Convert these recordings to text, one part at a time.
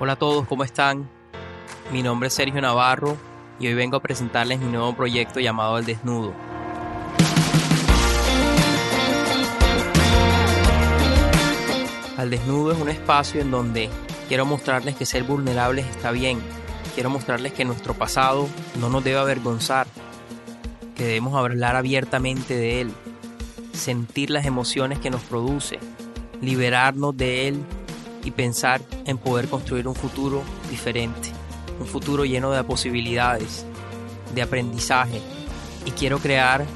Hola a todos, ¿cómo están? Mi nombre es Sergio Navarro y hoy vengo a presentarles mi nuevo proyecto llamado El Desnudo. Al Desnudo es un espacio en donde quiero mostrarles que ser vulnerables está bien. Quiero mostrarles que nuestro pasado no nos debe avergonzar, que debemos hablar abiertamente de él, sentir las emociones que nos produce, liberarnos de él y pensar en poder construir un futuro diferente, un futuro lleno de posibilidades, de aprendizaje. Y quiero crear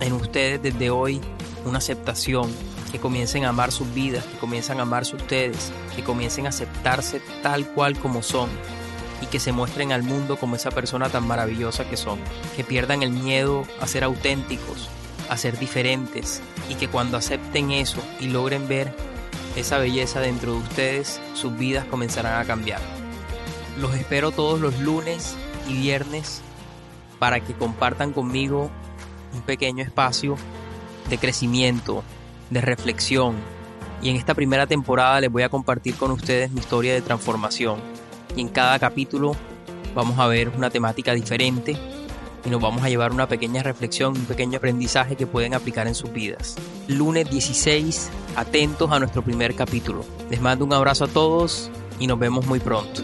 en ustedes desde hoy una aceptación, que comiencen a amar sus vidas, que comiencen a amarse ustedes, que comiencen a aceptarse tal cual como son y que se muestren al mundo como esa persona tan maravillosa que son, que pierdan el miedo a ser auténticos, a ser diferentes y que cuando acepten eso y logren ver esa belleza dentro de ustedes, sus vidas comenzarán a cambiar. Los espero todos los lunes y viernes para que compartan conmigo un pequeño espacio de crecimiento, de reflexión. Y en esta primera temporada les voy a compartir con ustedes mi historia de transformación. Y en cada capítulo vamos a ver una temática diferente y nos vamos a llevar una pequeña reflexión, un pequeño aprendizaje que pueden aplicar en sus vidas. Lunes 16, atentos a nuestro primer capítulo. Les mando un abrazo a todos y nos vemos muy pronto.